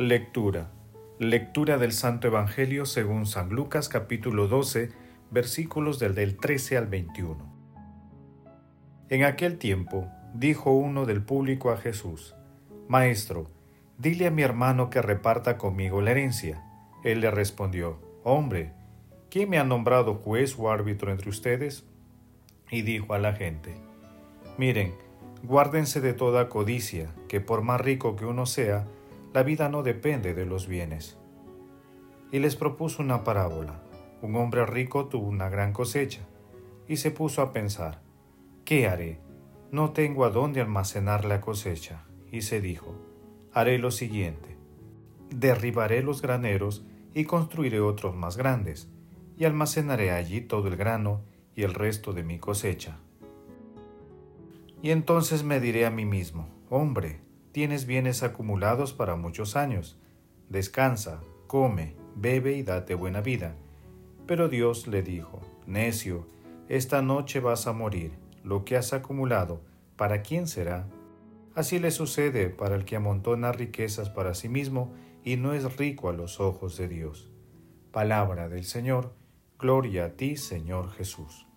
Lectura. Lectura del Santo Evangelio según San Lucas capítulo 12, versículos del, del 13 al 21. En aquel tiempo dijo uno del público a Jesús, Maestro, dile a mi hermano que reparta conmigo la herencia. Él le respondió, Hombre, ¿quién me ha nombrado juez o árbitro entre ustedes? Y dijo a la gente, Miren, guárdense de toda codicia, que por más rico que uno sea, la vida no depende de los bienes. Y les propuso una parábola. Un hombre rico tuvo una gran cosecha y se puso a pensar, ¿qué haré? No tengo a dónde almacenar la cosecha. Y se dijo, haré lo siguiente, derribaré los graneros y construiré otros más grandes, y almacenaré allí todo el grano y el resto de mi cosecha. Y entonces me diré a mí mismo, hombre, tienes bienes acumulados para muchos años. Descansa, come, bebe y date buena vida. Pero Dios le dijo, Necio, esta noche vas a morir. Lo que has acumulado, ¿para quién será? Así le sucede para el que amontona riquezas para sí mismo y no es rico a los ojos de Dios. Palabra del Señor, gloria a ti, Señor Jesús.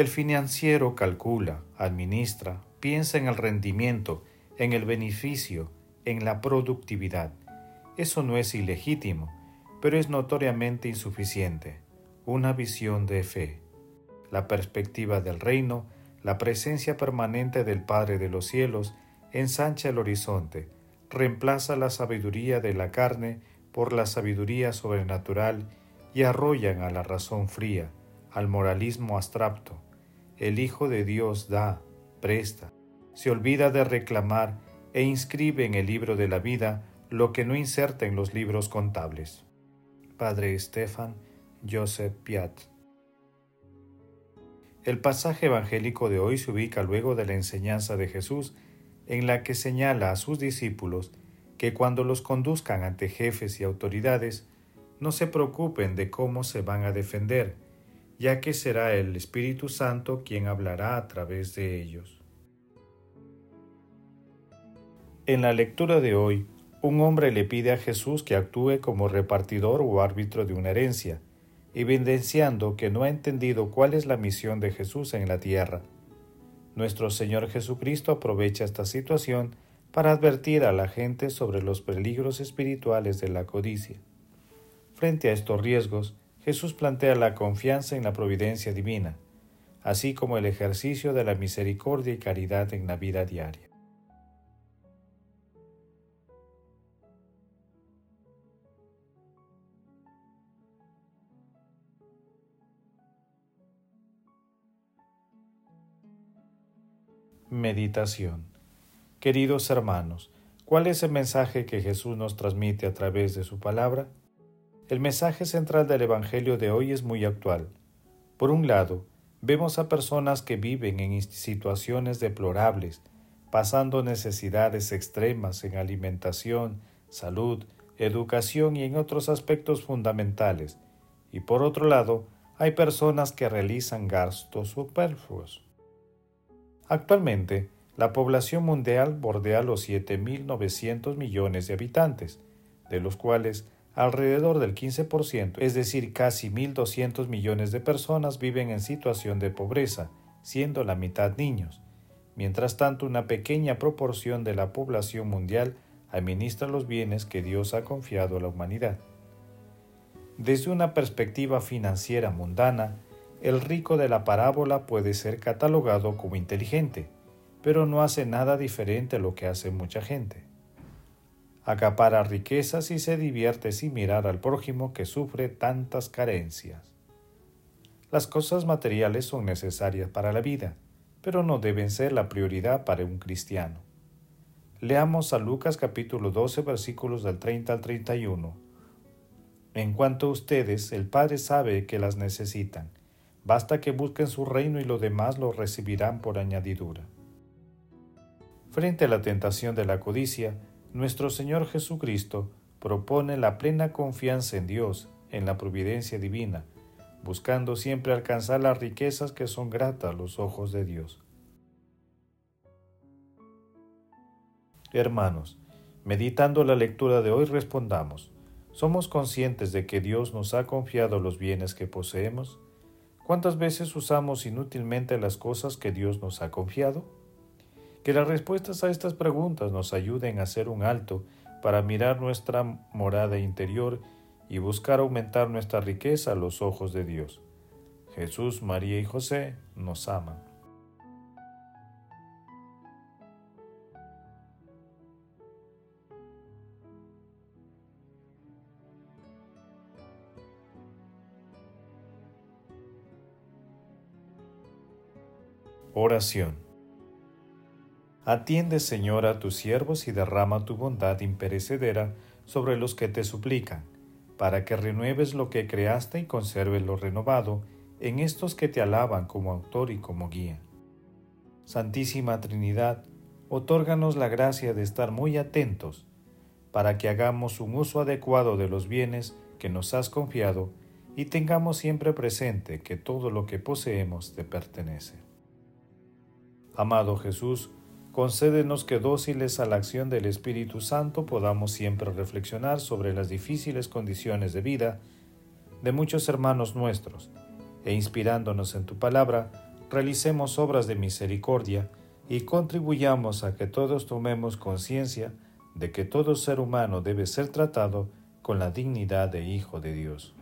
El financiero calcula, administra, piensa en el rendimiento, en el beneficio, en la productividad. Eso no es ilegítimo, pero es notoriamente insuficiente. Una visión de fe. La perspectiva del reino, la presencia permanente del Padre de los cielos, ensancha el horizonte, reemplaza la sabiduría de la carne por la sabiduría sobrenatural y arrollan a la razón fría, al moralismo abstracto. El Hijo de Dios da, presta, se olvida de reclamar e inscribe en el libro de la vida lo que no inserta en los libros contables. Padre Estefan Joseph Piat. El pasaje evangélico de hoy se ubica luego de la enseñanza de Jesús en la que señala a sus discípulos que cuando los conduzcan ante jefes y autoridades, no se preocupen de cómo se van a defender, ya que será el Espíritu Santo quien hablará a través de ellos. En la lectura de hoy, un hombre le pide a Jesús que actúe como repartidor o árbitro de una herencia, evidenciando que no ha entendido cuál es la misión de Jesús en la tierra. Nuestro Señor Jesucristo aprovecha esta situación para advertir a la gente sobre los peligros espirituales de la codicia. Frente a estos riesgos, Jesús plantea la confianza en la providencia divina, así como el ejercicio de la misericordia y caridad en la vida diaria. Meditación Queridos hermanos, ¿cuál es el mensaje que Jesús nos transmite a través de su palabra? El mensaje central del Evangelio de hoy es muy actual. Por un lado, vemos a personas que viven en situaciones deplorables, pasando necesidades extremas en alimentación, salud, educación y en otros aspectos fundamentales. Y por otro lado, hay personas que realizan gastos superfluos. Actualmente, la población mundial bordea los 7.900 millones de habitantes, de los cuales alrededor del 15%, es decir, casi 1.200 millones de personas viven en situación de pobreza, siendo la mitad niños. Mientras tanto, una pequeña proporción de la población mundial administra los bienes que Dios ha confiado a la humanidad. Desde una perspectiva financiera mundana, el rico de la parábola puede ser catalogado como inteligente, pero no hace nada diferente a lo que hace mucha gente. Acapara riquezas y se divierte sin mirar al prójimo que sufre tantas carencias. Las cosas materiales son necesarias para la vida, pero no deben ser la prioridad para un cristiano. Leamos a Lucas capítulo 12 versículos del 30 al 31. En cuanto a ustedes, el Padre sabe que las necesitan. Basta que busquen su reino y lo demás lo recibirán por añadidura. Frente a la tentación de la codicia, nuestro Señor Jesucristo propone la plena confianza en Dios, en la providencia divina, buscando siempre alcanzar las riquezas que son gratas a los ojos de Dios. Hermanos, meditando la lectura de hoy respondamos, ¿somos conscientes de que Dios nos ha confiado los bienes que poseemos? ¿Cuántas veces usamos inútilmente las cosas que Dios nos ha confiado? Que las respuestas a estas preguntas nos ayuden a hacer un alto para mirar nuestra morada interior y buscar aumentar nuestra riqueza a los ojos de Dios. Jesús, María y José nos aman. Oración Atiende, Señor, a tus siervos y derrama tu bondad imperecedera sobre los que te suplican, para que renueves lo que creaste y conserves lo renovado en estos que te alaban como autor y como guía. Santísima Trinidad, otórganos la gracia de estar muy atentos, para que hagamos un uso adecuado de los bienes que nos has confiado y tengamos siempre presente que todo lo que poseemos te pertenece. Amado Jesús, Concédenos que dóciles a la acción del Espíritu Santo podamos siempre reflexionar sobre las difíciles condiciones de vida de muchos hermanos nuestros, e inspirándonos en tu palabra, realicemos obras de misericordia y contribuyamos a que todos tomemos conciencia de que todo ser humano debe ser tratado con la dignidad de Hijo de Dios.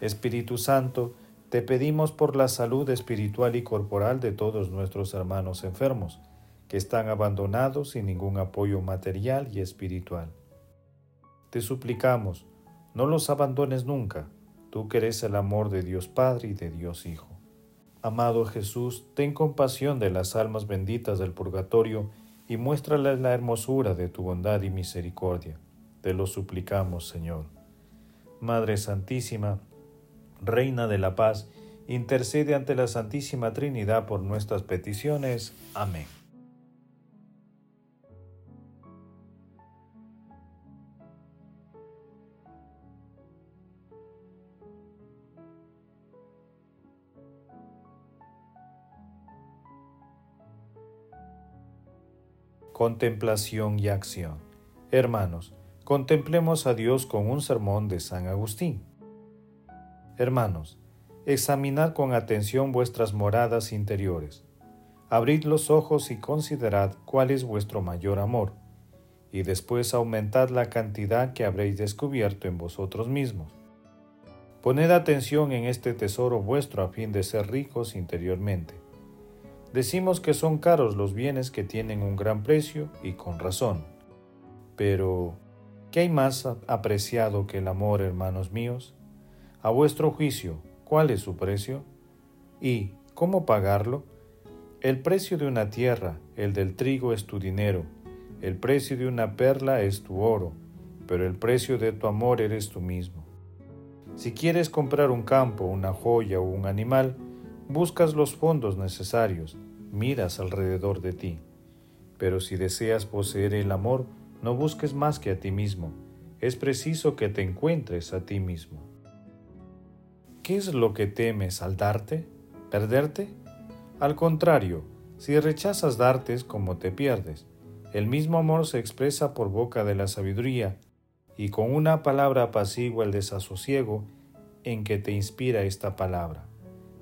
Espíritu Santo, te pedimos por la salud espiritual y corporal de todos nuestros hermanos enfermos, que están abandonados sin ningún apoyo material y espiritual. Te suplicamos, no los abandones nunca, tú que eres el amor de Dios Padre y de Dios Hijo. Amado Jesús, ten compasión de las almas benditas del purgatorio y muéstrales la hermosura de tu bondad y misericordia. Te lo suplicamos, Señor. Madre Santísima, Reina de la Paz, intercede ante la Santísima Trinidad por nuestras peticiones. Amén. Contemplación y acción. Hermanos, contemplemos a Dios con un sermón de San Agustín. Hermanos, examinad con atención vuestras moradas interiores. Abrid los ojos y considerad cuál es vuestro mayor amor, y después aumentad la cantidad que habréis descubierto en vosotros mismos. Poned atención en este tesoro vuestro a fin de ser ricos interiormente. Decimos que son caros los bienes que tienen un gran precio y con razón. Pero, ¿qué hay más apreciado que el amor, hermanos míos? A vuestro juicio, ¿cuál es su precio? ¿Y cómo pagarlo? El precio de una tierra, el del trigo es tu dinero, el precio de una perla es tu oro, pero el precio de tu amor eres tú mismo. Si quieres comprar un campo, una joya o un animal, buscas los fondos necesarios, miras alrededor de ti. Pero si deseas poseer el amor, no busques más que a ti mismo, es preciso que te encuentres a ti mismo. ¿Qué es lo que temes al darte? ¿Perderte? Al contrario, si rechazas darte es como te pierdes. El mismo amor se expresa por boca de la sabiduría, y con una palabra apacigua el desasosiego en que te inspira esta palabra.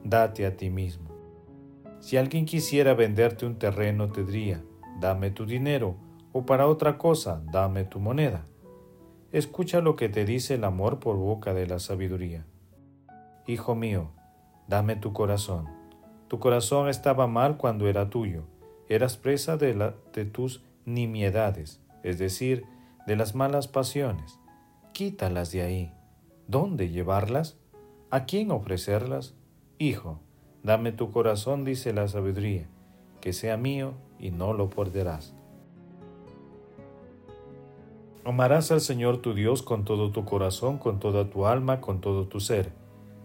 Date a ti mismo. Si alguien quisiera venderte un terreno, te diría, dame tu dinero, o para otra cosa, dame tu moneda. Escucha lo que te dice el amor por boca de la sabiduría. Hijo mío, dame tu corazón. Tu corazón estaba mal cuando era tuyo. Eras presa de, de tus nimiedades. es decir, de las malas pasiones. Quítalas de ahí. ¿Dónde llevarlas? ¿A quién ofrecerlas? Hijo, dame tu corazón, dice la sabiduría, que sea mío y no lo perderás. Amarás al Señor tu Dios con todo tu corazón, con toda tu alma, con todo tu ser.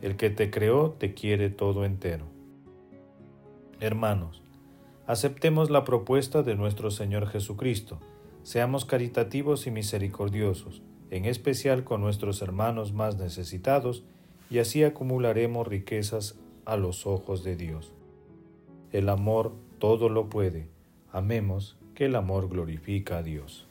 El que te creó te quiere todo entero. Hermanos, aceptemos la propuesta de nuestro Señor Jesucristo. Seamos caritativos y misericordiosos, en especial con nuestros hermanos más necesitados, y así acumularemos riquezas a los ojos de Dios. El amor todo lo puede. Amemos que el amor glorifica a Dios.